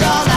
lost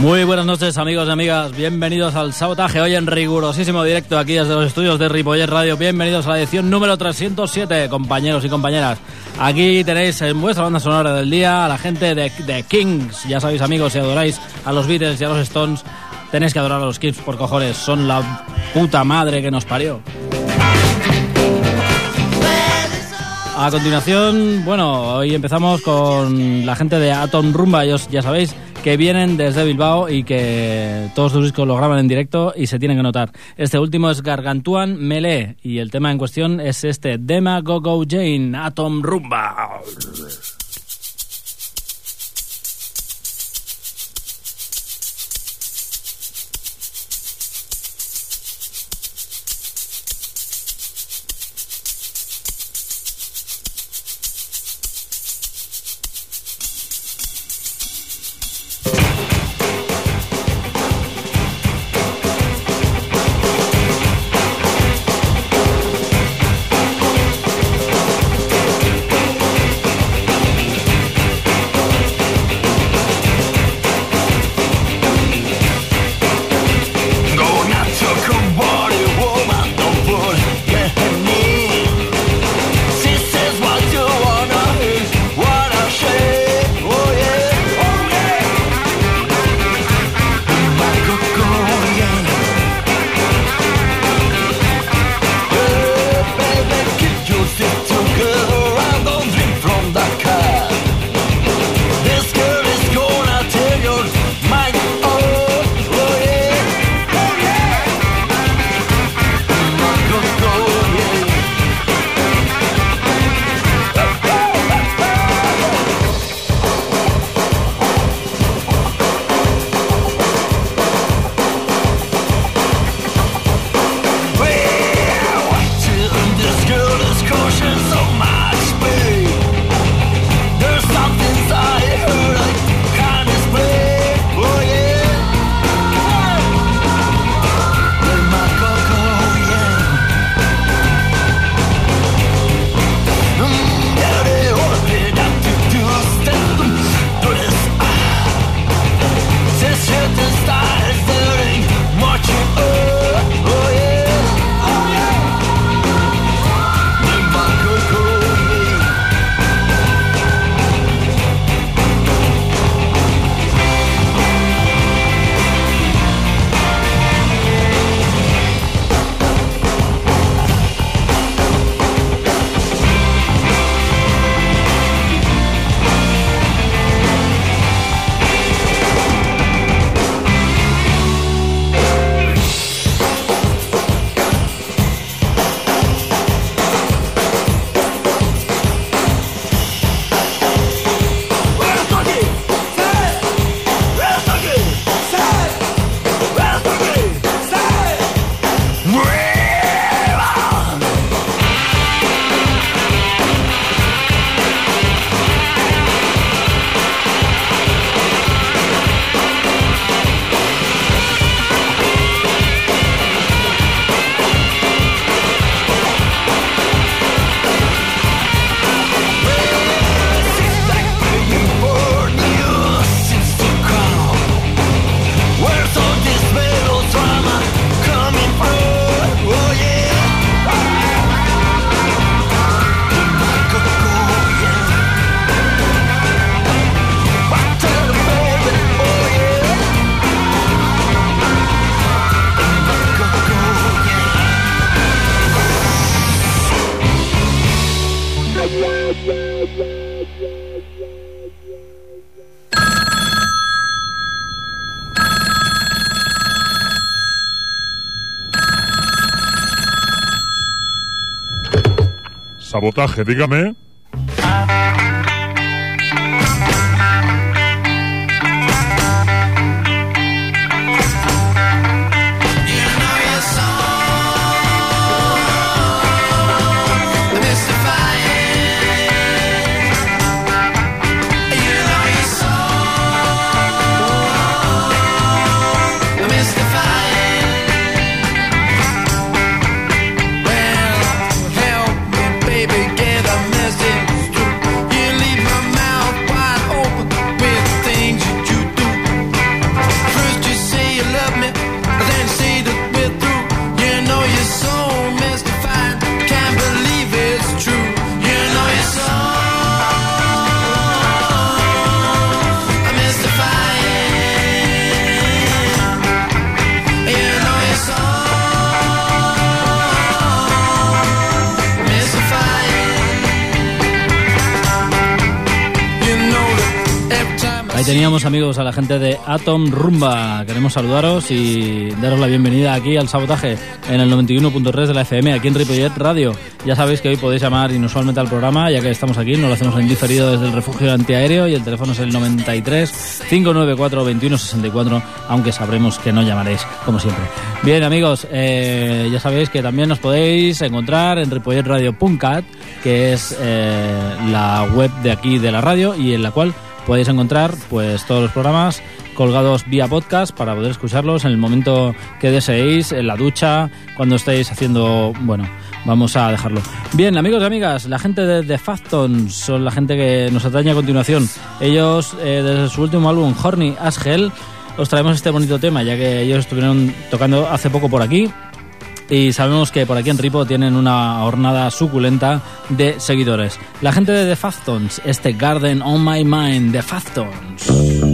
Muy buenas noches amigos y amigas, bienvenidos al sabotaje hoy en rigurosísimo directo aquí desde los estudios de Ripollet Radio, bienvenidos a la edición número 307 compañeros y compañeras. Aquí tenéis en vuestra banda sonora del día a la gente de, de Kings, ya sabéis amigos, si adoráis a los Beatles y a los Stones, tenéis que adorar a los Kings por cojones, son la puta madre que nos parió. A continuación, bueno, hoy empezamos con la gente de Atom Rumba, ya sabéis que vienen desde Bilbao y que todos sus discos lo graban en directo y se tienen que notar. Este último es Gargantuan Melee y el tema en cuestión es este Dema Go Go Jane Atom Rumba. Sabotaje, dígame. A la gente de Atom Rumba. Queremos saludaros y daros la bienvenida aquí al sabotaje en el 91.3 de la FM, aquí en Ripollet Radio. Ya sabéis que hoy podéis llamar inusualmente al programa, ya que estamos aquí, nos lo hacemos en diferido desde el refugio antiaéreo y el teléfono es el 93 594 2164, aunque sabremos que no llamaréis, como siempre. Bien amigos, eh, ya sabéis que también nos podéis encontrar en ripolletradio.cat, que es eh, la web de aquí de la radio y en la cual podéis encontrar pues todos los programas colgados vía podcast para poder escucharlos en el momento que deseéis, en la ducha, cuando estéis haciendo, bueno, vamos a dejarlo. Bien, amigos y amigas, la gente de The Factons son la gente que nos atañe a continuación. Ellos, eh, desde su último álbum, Horny as Hell, os traemos este bonito tema, ya que ellos estuvieron tocando hace poco por aquí y sabemos que por aquí en Ripo tienen una jornada suculenta de seguidores. La gente de The Faftons, este Garden on My Mind, The Faftons.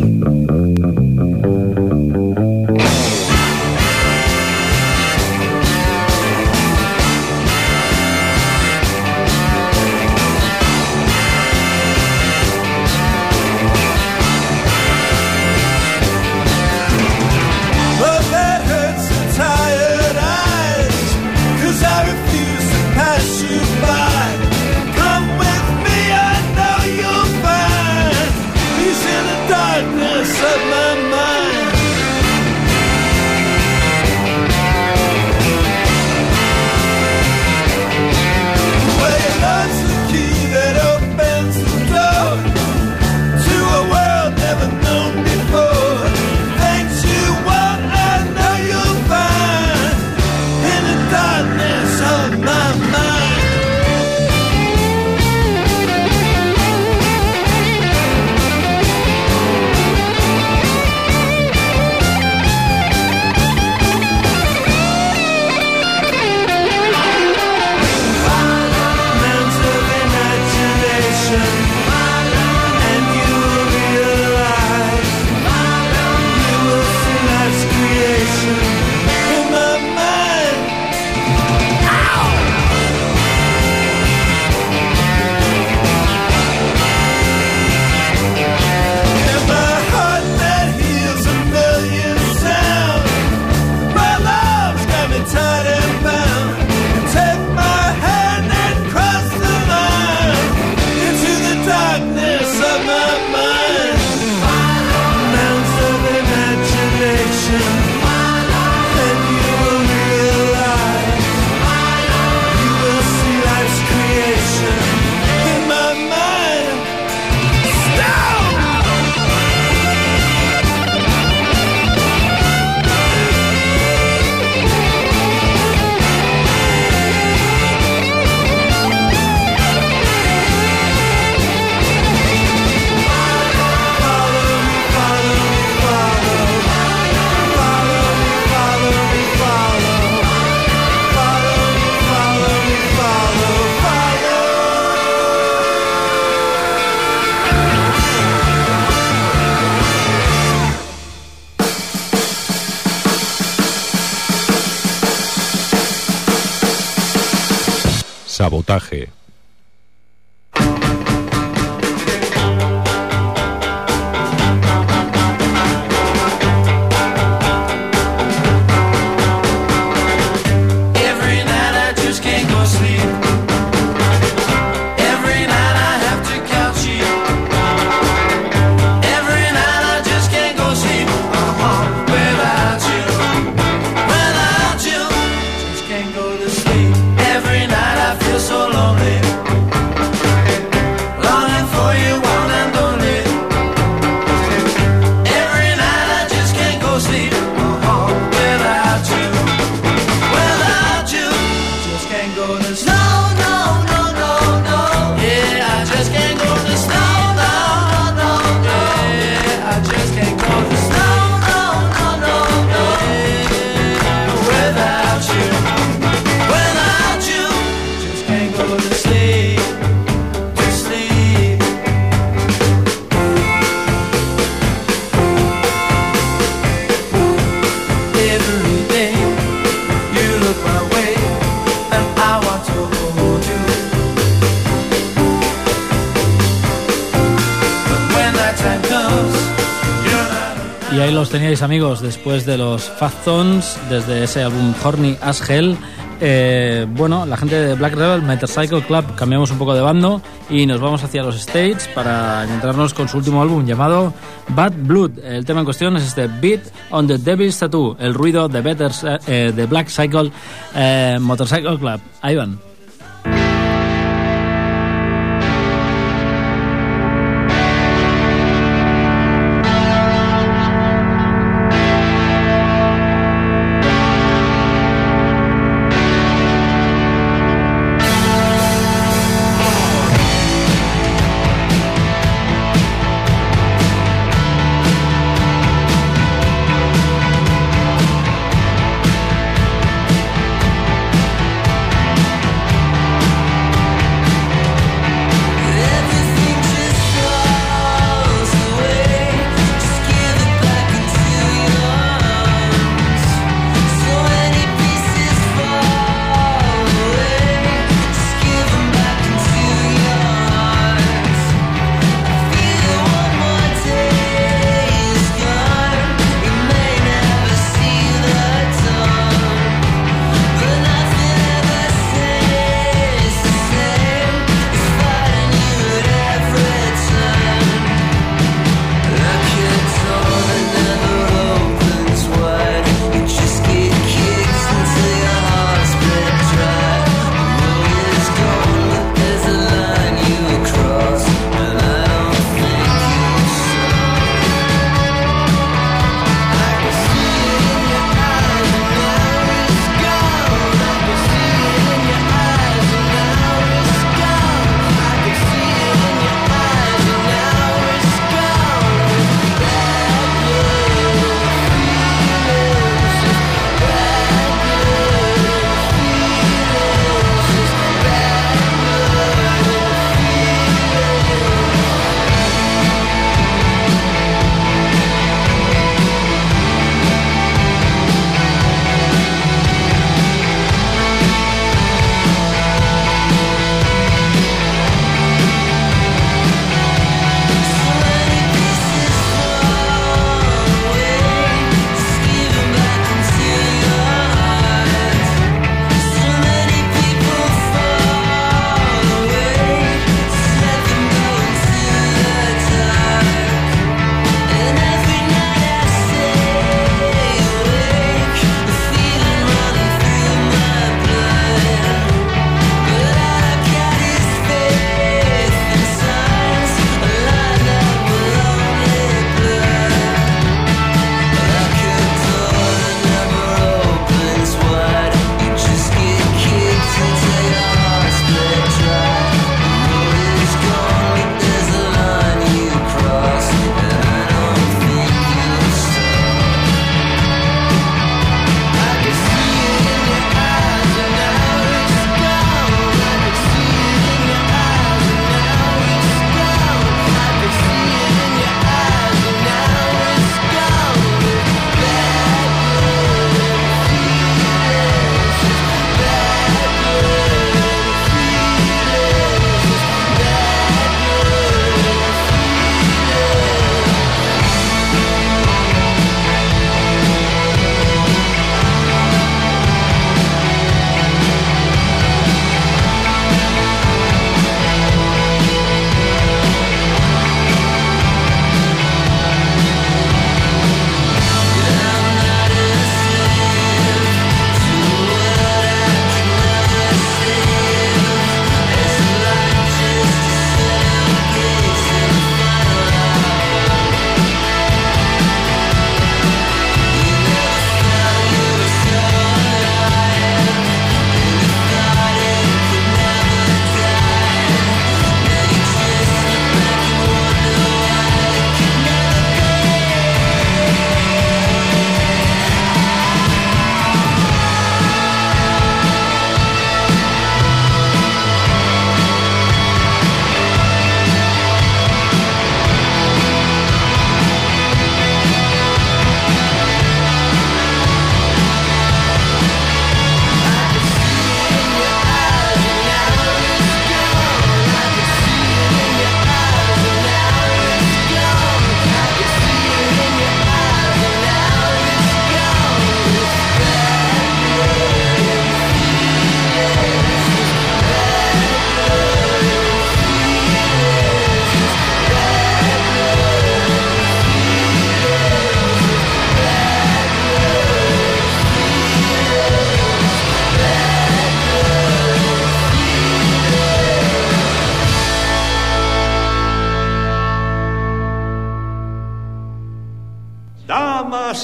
Amigos después de los Fat Tones, desde ese álbum Horny as Hell. Eh, bueno, la gente de Black Rebel Motorcycle Club cambiamos un poco de bando y nos vamos hacia los States para encontrarnos con su último álbum llamado Bad Blood. El tema en cuestión es este Beat on the Devil's Tattoo, el ruido de, Better, eh, de Black Cycle eh, Motorcycle Club. Ahí van.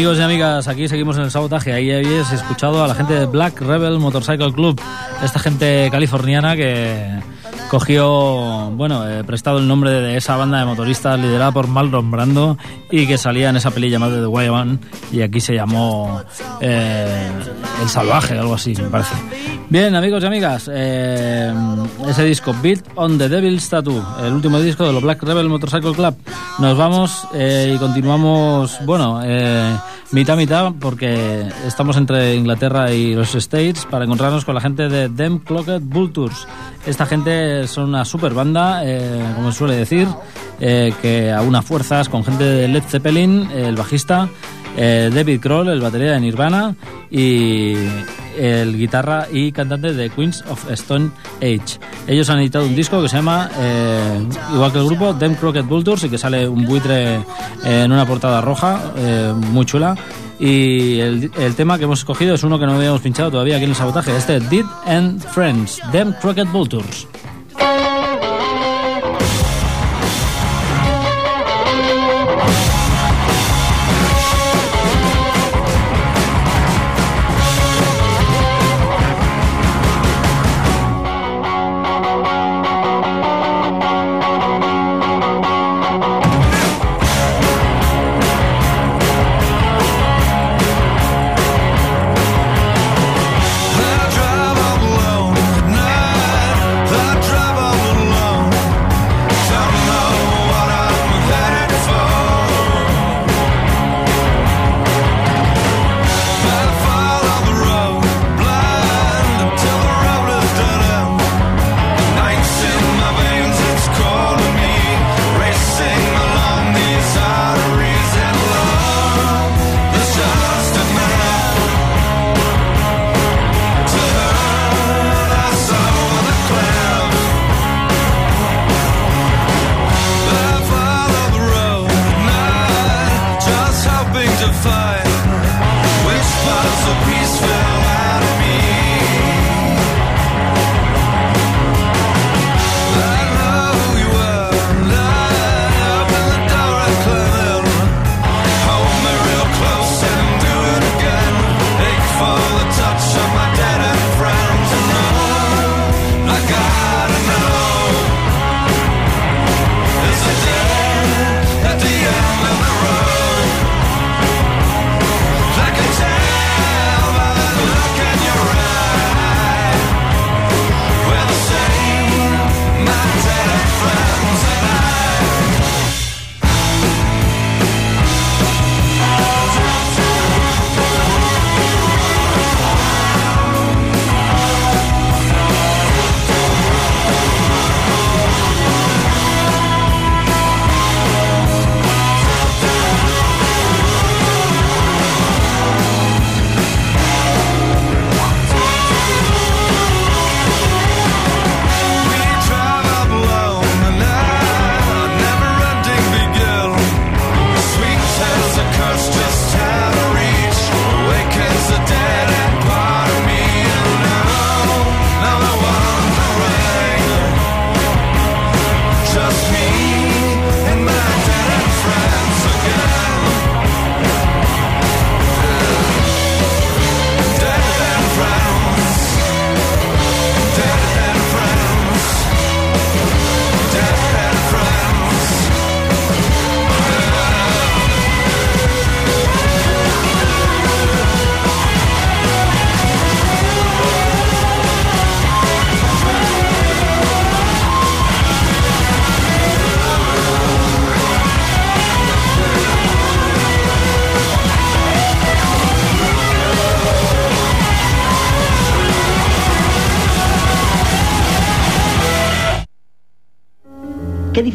Amigos y amigas, aquí seguimos en el sabotaje. Ahí habéis escuchado a la gente de Black Rebel Motorcycle Club, esta gente californiana que cogió, bueno, eh, prestado el nombre de esa banda de motoristas liderada por Marlon Brando y que salía en esa peli llamada The Wild y aquí se llamó eh, El Salvaje, algo así, me parece. Bien, amigos y amigas, eh, ese disco, Beat on the Devil's Tattoo, el último disco de los Black Rebel Motorcycle Club. Nos vamos eh, y continuamos, bueno, mitad mitad, porque estamos entre Inglaterra y los States para encontrarnos con la gente de Them Clocked Vultures. Esta gente son una super banda, eh, como se suele decir, eh, que aúna fuerzas con gente de Led Zeppelin, el bajista, eh, David Kroll, el batería de Nirvana y el guitarra y cantante de Queens of Stone Age. Ellos han editado un disco que se llama, eh, igual que el grupo, Them Crooked Vultures y que sale un buitre eh, en una portada roja, eh, muy chula. Y el, el tema que hemos escogido es uno que no habíamos pinchado todavía aquí en el sabotaje, este Dead and Friends, Them Crooked Vultures.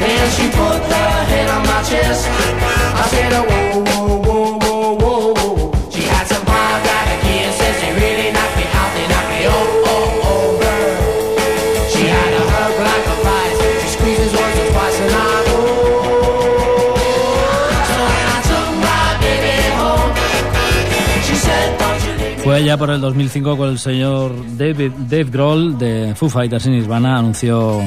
And she put head on my chest. Oh. She had some squeezes Fue ya por el 2005 cuando el señor David, Dave Grohl de Foo Fighters y Nirvana anunció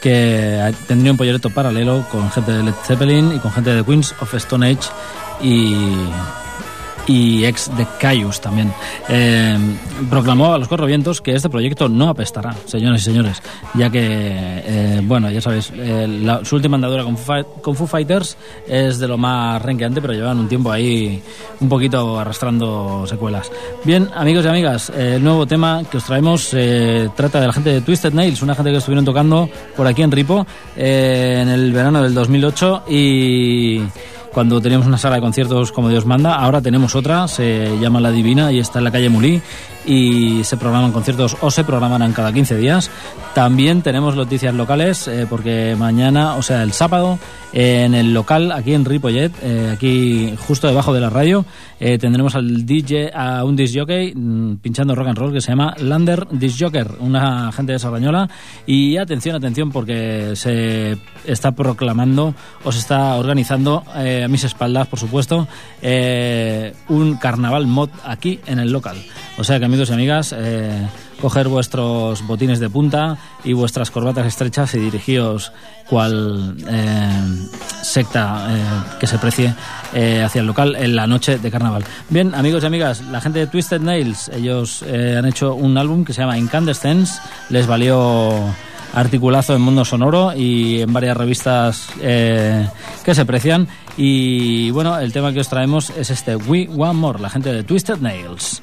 que tendría un proyecto paralelo con gente de Led Zeppelin y con gente de Queens of Stone Age y, y ex de Caius también. Eh, proclamó a los cuatro vientos que este proyecto no apestará, señoras y señores, ya que, eh, bueno, ya sabéis, eh, la- su última andadura con, con Foo Fighters es de lo más renqueante, pero llevan un tiempo ahí un poquito arrastrando secuelas. Bien, amigos y amigas, eh, el nuevo tema que os traemos eh, trata de la gente de Twisted Nails, una gente que estuvieron tocando por aquí en Ripo eh, en el verano del 2008 y cuando teníamos una sala de conciertos como Dios manda. Ahora tenemos otra, se llama La Divina y está en la calle Mulí y se programan conciertos o se programarán cada 15 días. También tenemos noticias locales eh, porque mañana, o sea, el sábado, eh, en el local aquí en Ripollet, eh, aquí justo debajo de la radio, eh, tendremos al DJ, a un disc jockey mm, pinchando rock and roll que se llama Lander Disc Jocker, una gente de Sardañola. Y atención, atención, porque se está proclamando o se está organizando eh, a mis espaldas, por supuesto, eh, un carnaval mod aquí en el local. O sea que amigos y amigas, eh, coger vuestros botines de punta y vuestras corbatas estrechas y dirigíos cual eh, secta eh, que se precie hacia el local en la noche de carnaval. Bien, amigos y amigas, la gente de Twisted Nails, ellos han hecho un álbum que se llama Incandescence, les valió articulazo en Mundo Sonoro y en varias revistas que se precian. Y bueno, el tema que os traemos es este We Want More, la gente de Twisted Nails.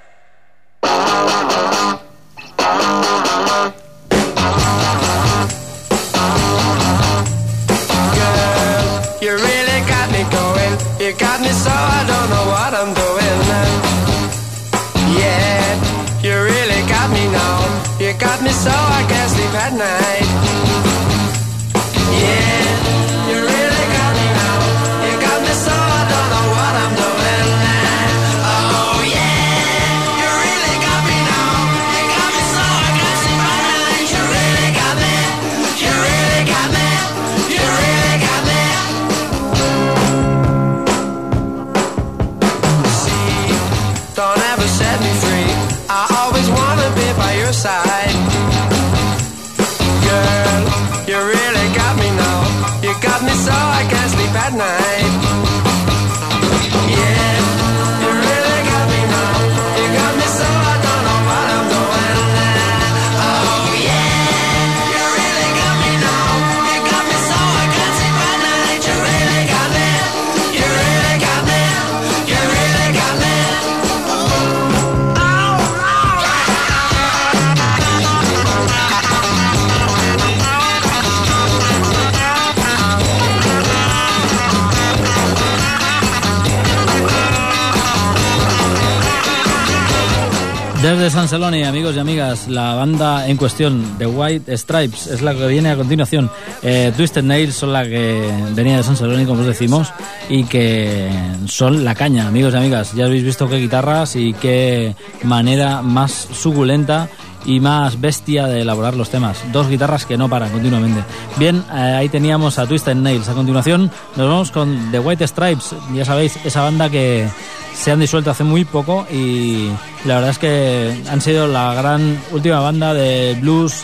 Desde San Celoni, amigos y amigas, la banda en cuestión, The White Stripes, es la que viene a continuación. Eh, Twisted Nails son la que venía de San Celoni, como os decimos, y que son la caña, amigos y amigas. Ya habéis visto qué guitarras y qué manera más suculenta y más bestia de elaborar los temas. Dos guitarras que no paran continuamente. Bien, eh, ahí teníamos a Twisted Nails. A continuación nos vamos con The White Stripes. Ya sabéis, esa banda que se han disuelto hace muy poco y la verdad es que han sido la gran última banda de blues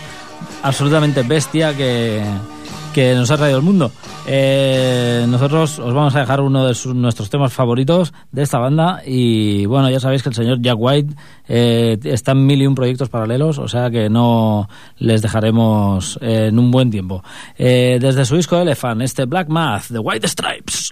absolutamente bestia que, que nos ha traído el mundo. Eh, nosotros os vamos a dejar uno de nuestros temas favoritos de esta banda y bueno, ya sabéis que el señor Jack White eh, está en mil y un proyectos paralelos, o sea que no les dejaremos eh, en un buen tiempo. Desde su disco Elephant, este Black Math, The White Stripes.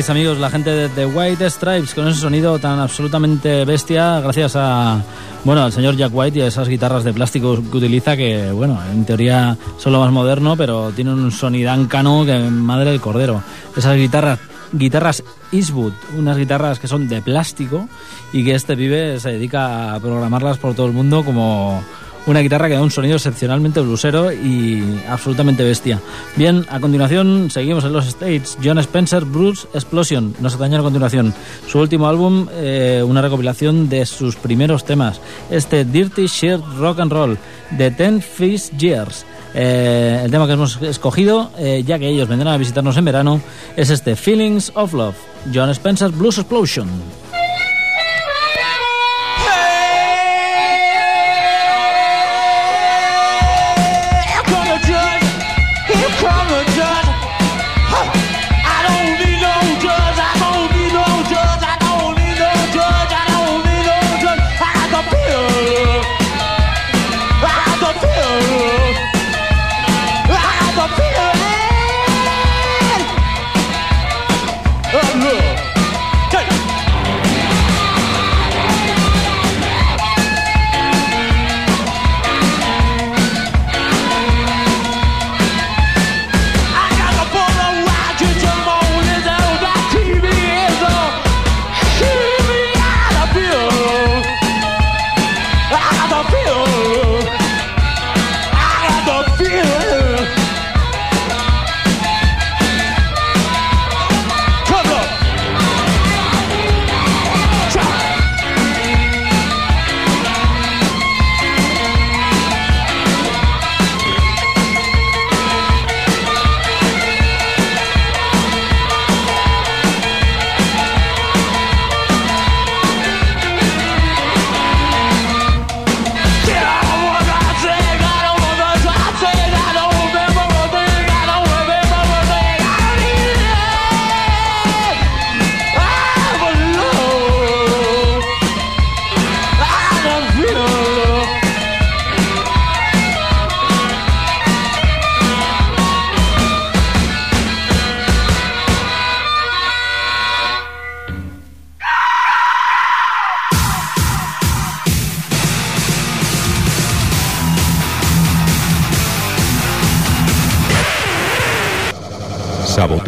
Teníais, amigos, la gente de The White Stripes con ese sonido tan absolutamente bestia, gracias a, bueno, al señor Jack White y a esas guitarras de plástico que utiliza, que, bueno, en teoría son lo más moderno, pero tienen un sonidancano que madre del cordero. Esas guitarras, guitarras Eastwood, unas guitarras que son de plástico y que este pibe se dedica a programarlas por todo el mundo como una guitarra que da un sonido excepcionalmente blusero y absolutamente bestia. Bien, a continuación seguimos en los States. John Spencer, Bruce Explosion, nos atañe a continuación. Su último álbum, eh, una recopilación de sus primeros temas. Este Dirty Shirt Rock and Roll, de Ten Feast Years. Eh, el tema que hemos escogido, eh, ya que ellos vendrán a visitarnos en verano, es este Feelings of Love. John Spencer, Blues Explosion.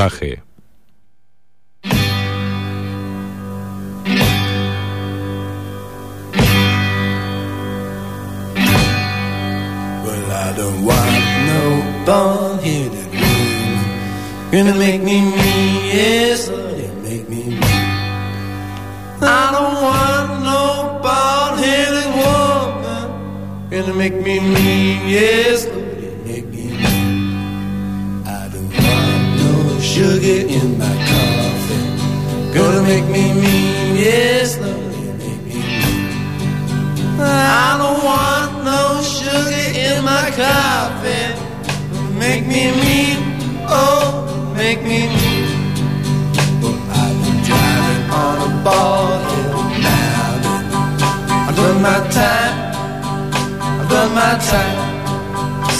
Sabotaje. Well, I don't want no bald-headed woman gonna make me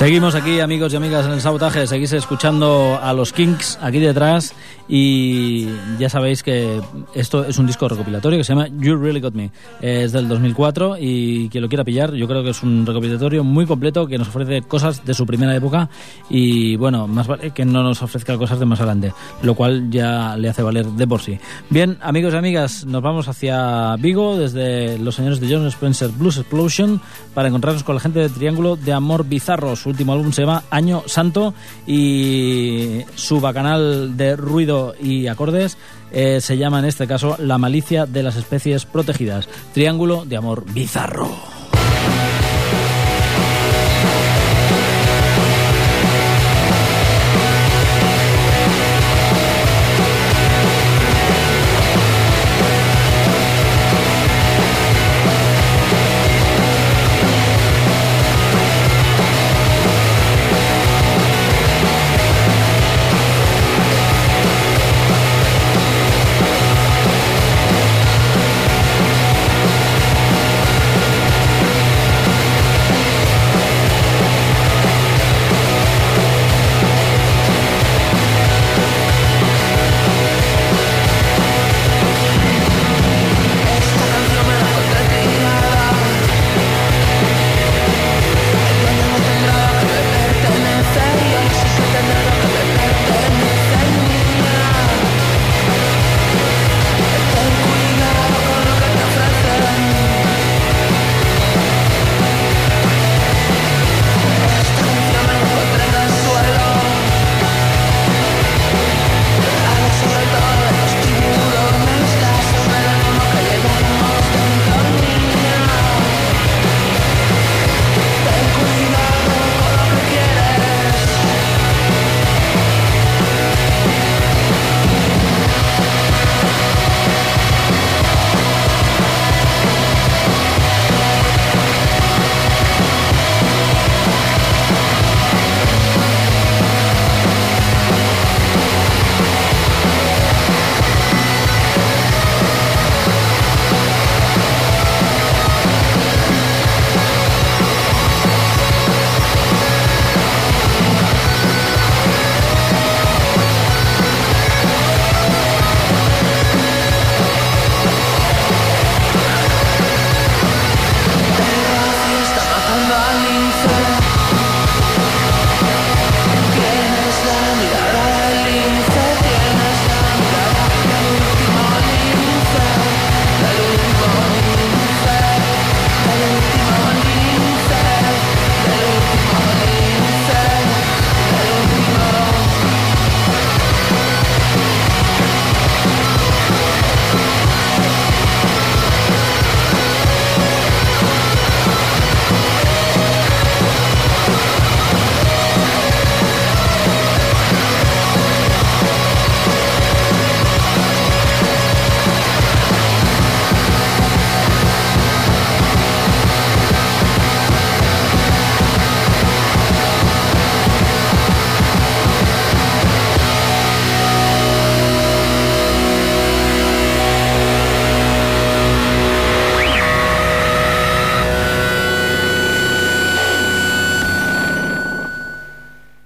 Seguimos aquí, amigos y amigas, en el sabotaje. Seguís escuchando a los Kinks aquí detrás. Y ya sabéis que esto es un disco recopilatorio que se llama You Really Got Me. Es del 2004 y quien lo quiera pillar, yo creo que es un recopilatorio muy completo que nos ofrece cosas de su primera época. Y bueno, más vale que no nos ofrezca cosas de más adelante, lo cual ya le hace valer de por sí. Bien, amigos y amigas, nos vamos hacia Vigo desde los señores de John Spencer Blues Explosion para encontrarnos con la gente de Triángulo de Amor Bizarro. Último álbum se llama Año Santo y su bacanal de ruido y acordes eh, se llama en este caso La malicia de las especies protegidas. Triángulo de Amor Bizarro.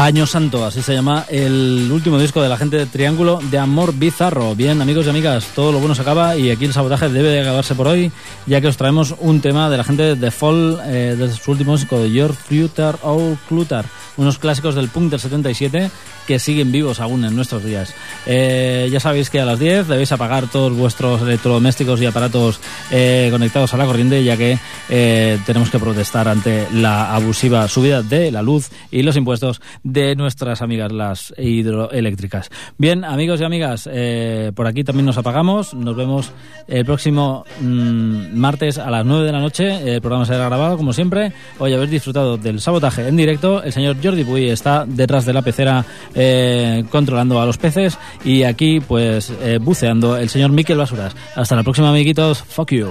Año Santo, así se llama el último disco de la gente de Triángulo de Amor Bizarro. Bien, amigos y amigas, todo lo bueno se acaba y aquí el sabotaje debe de acabarse por hoy, ya que os traemos un tema de la gente de Fall, eh, de su último disco de Your Future All Clutter, unos clásicos del punk del 77 que siguen vivos aún en nuestros días. Eh, ya sabéis que a las 10 debéis apagar todos vuestros electrodomésticos y aparatos eh, conectados a la corriente, ya que tenemos que protestar ante la abusiva subida de la luz y los impuestos nuestras amigas las hidroeléctricas. Bien, amigos y amigas, eh, por aquí también nos apagamos. Nos vemos el próximo mm, martes a las 9 de la noche. El programa será grabado, como siempre. Hoy habéis disfrutado del sabotaje en directo. El señor Jordi Puy está detrás de la pecera eh, controlando a los peces y aquí, pues, eh, buceando el señor Miquel Basuras. Hasta la próxima, amiguitos. Fuck you.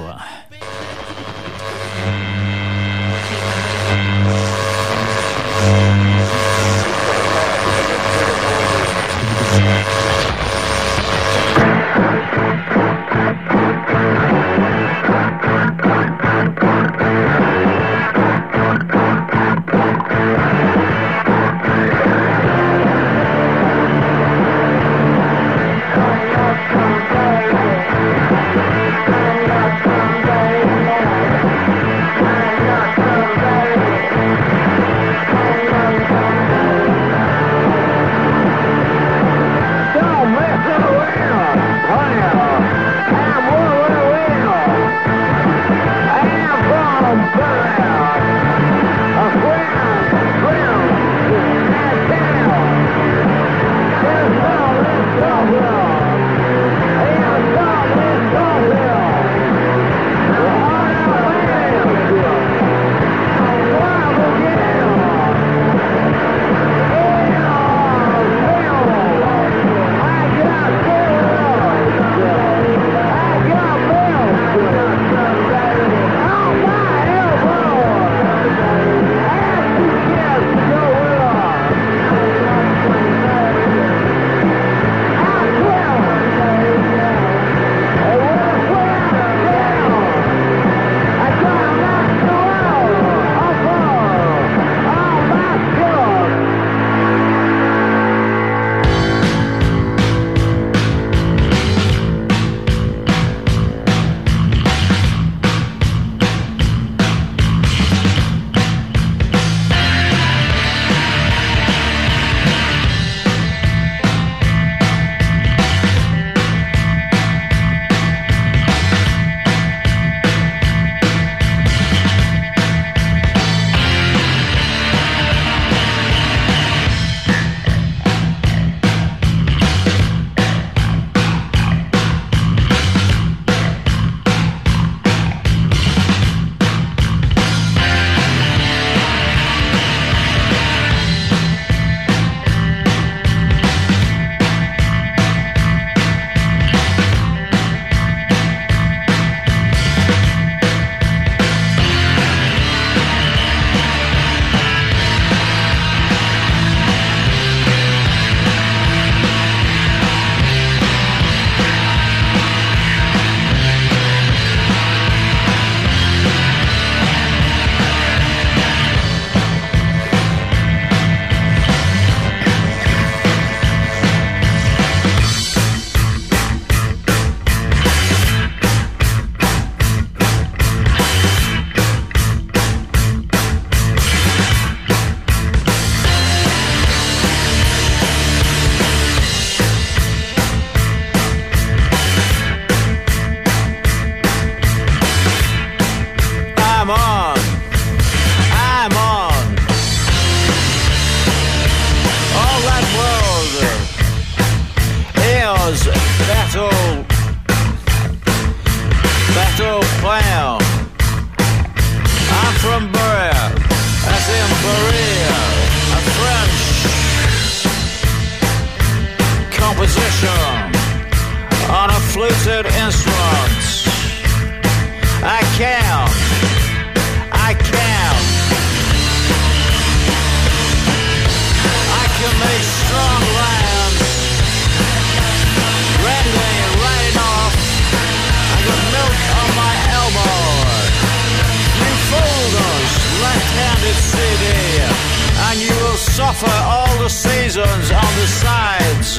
Proffer all the seasons on the sides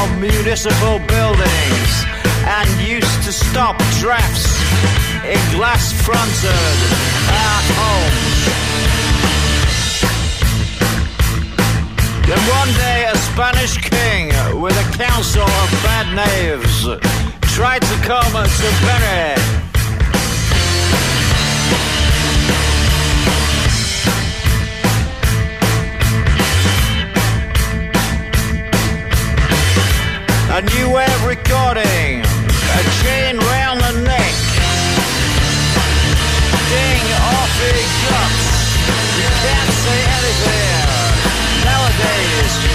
of municipal buildings and used to stop drafts in glass fronted art homes. Then one day a Spanish king with a council of bad knaves tried to come to Benny. A new way of recording, a chain round the neck. Ding off he guts, you can't say anything days.